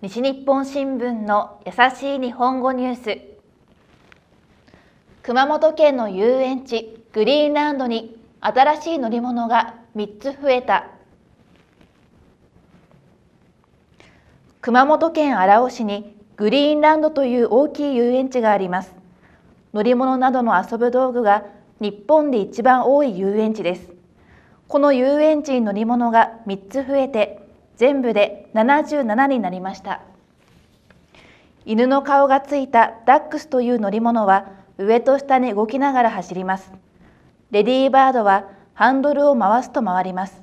西日本新聞の優しい日本語ニュース。熊本県の遊園地グリーンランドに新しい乗り物が3つ増えた。熊本県荒尾市にグリーンランドという大きい遊園地があります。乗り物などの遊ぶ道具が日本で一番多い遊園地です。この遊園地に乗り物が3つ増えて全部で77になりました。犬の顔がついたダックスという乗り物は上と下に動きながら走ります。レディーバードはハンドルを回すと回ります。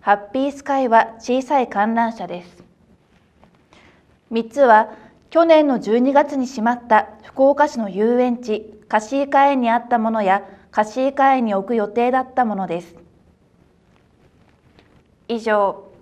ハッピースカイは小さい観覧車です。3つは去年の12月に閉まった福岡市の遊園地カシーカ園にあったものやカシーカ園に置く予定だったものです。以上